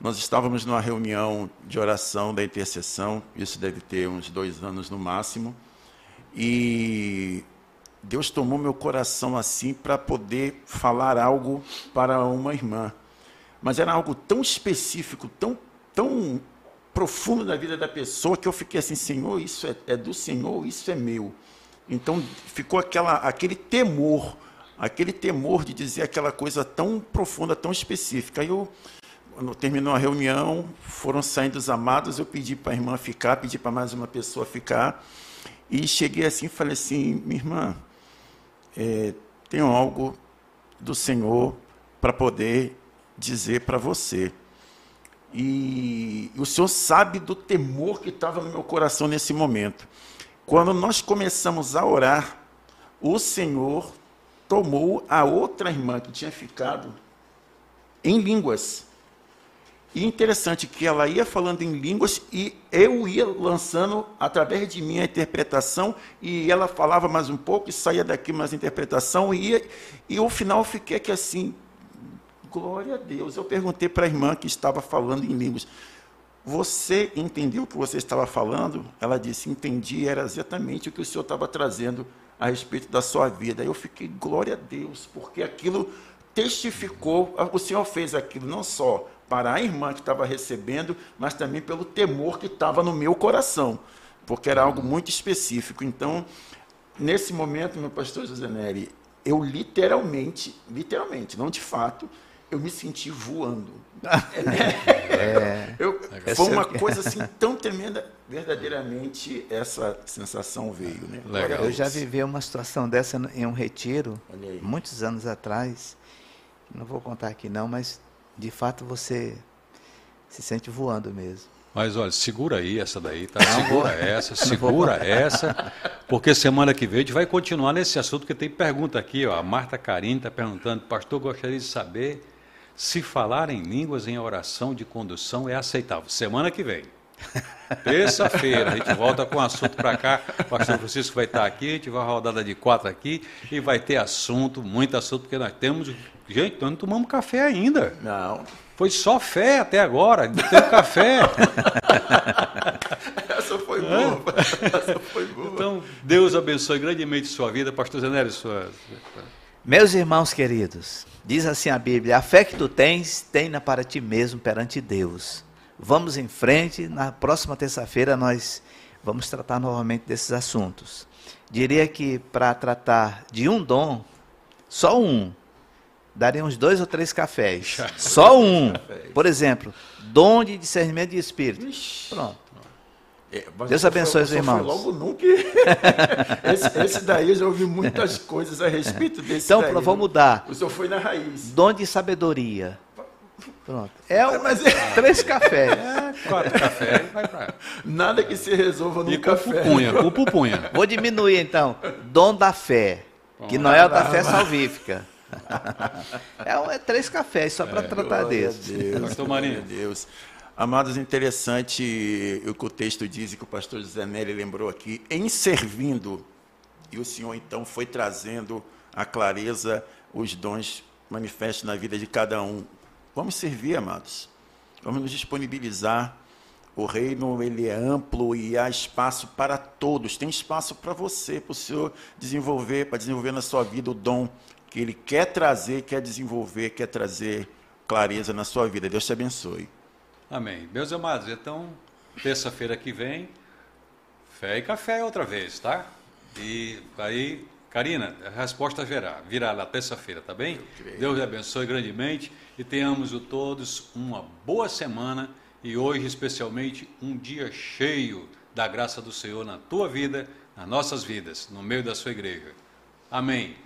Nós estávamos numa reunião de oração da intercessão, isso deve ter uns dois anos no máximo, e Deus tomou meu coração assim para poder falar algo para uma irmã. Mas era algo tão específico, tão, tão profundo na vida da pessoa que eu fiquei assim, Senhor, isso é, é do Senhor, isso é meu. Então ficou aquela, aquele temor, aquele temor de dizer aquela coisa tão profunda, tão específica. Aí eu, terminou a reunião, foram saindo os amados, eu pedi para a irmã ficar, pedi para mais uma pessoa ficar, e cheguei assim e falei assim, minha irmã, é, tenho algo do Senhor para poder dizer para você. E o Senhor sabe do temor que estava no meu coração nesse momento. Quando nós começamos a orar, o Senhor tomou a outra irmã que tinha ficado em línguas. E interessante que ela ia falando em línguas e eu ia lançando através de mim a interpretação e ela falava mais um pouco e saía daqui mais interpretação e ia, e ao final eu fiquei que assim, glória a Deus. Eu perguntei para a irmã que estava falando em línguas, você entendeu o que você estava falando? Ela disse, entendi, era exatamente o que o senhor estava trazendo a respeito da sua vida. Eu fiquei, glória a Deus, porque aquilo testificou, o senhor fez aquilo não só para a irmã que estava recebendo, mas também pelo temor que estava no meu coração, porque era algo muito específico. Então, nesse momento, meu pastor José Neri, eu literalmente, literalmente, não de fato, eu me senti voando. É, eu, foi uma coisa assim tão tremenda, verdadeiramente essa sensação veio. Né? Legal. Eu já vivi uma situação dessa em um retiro, muitos anos atrás. Não vou contar aqui não, mas de fato você se sente voando mesmo. Mas olha, segura aí essa daí, tá? Segura essa, <laughs> segura essa, porque semana que vem a gente vai continuar nesse assunto, porque tem pergunta aqui, ó. A Marta Carine está perguntando, pastor, gostaria de saber se falar em línguas em oração de condução é aceitável. Semana que vem. <laughs> Terça-feira, a gente volta com o assunto para cá. O pastor Francisco vai estar aqui, a gente vai rodada de quatro aqui e vai ter assunto, muito assunto, porque nós temos. Gente, nós não tomamos café ainda. Não. Foi só fé até agora, não teve café. <laughs> Essa foi boa. Essa foi boa. Então, Deus abençoe grandemente sua vida, pastor Zenélio, sua. Meus irmãos queridos, diz assim a Bíblia: a fé que tu tens, tenha para ti mesmo perante Deus. Vamos em frente. Na próxima terça-feira nós vamos tratar novamente desses assuntos. Diria que para tratar de um dom, só um, daria uns dois ou três cafés. <laughs> Só um. Por exemplo, dom de discernimento de espírito. Pronto. É, Deus abençoe os irmãos. Logo nunca. <laughs> esse, esse, daí eu já ouvi muitas coisas a respeito desse. Então, daí, vamos mudar. O senhor foi na raiz. Dom de sabedoria. Pronto. É o, mas, é... três cafés. <laughs> É, quatro cafés, vai pra... Nada que se resolva no e café. Pupunha, com pupunha. <laughs> Vou diminuir então. Dom da fé, que não é o da fé salvífica. é, é três cafés só para é, tratar desse. Deus, Pastor Marinho. Deus. Amados, interessante o que o texto diz e que o pastor José Nery lembrou aqui, em servindo, e o Senhor então foi trazendo a clareza, os dons manifestos na vida de cada um. Vamos servir, amados. Vamos nos disponibilizar. O reino ele é amplo e há espaço para todos. Tem espaço para você, para o Senhor desenvolver, para desenvolver na sua vida o dom que Ele quer trazer, quer desenvolver, quer trazer clareza na sua vida. Deus te abençoe. Amém. Meus amados, então, terça-feira que vem, fé e café outra vez, tá? E aí Karina, a resposta virá, virá na terça-feira, tá bem? Deus lhe abençoe grandemente e tenhamos todos uma boa semana e hoje especialmente um dia cheio da graça do Senhor na tua vida, nas nossas vidas, no meio da sua igreja. Amém.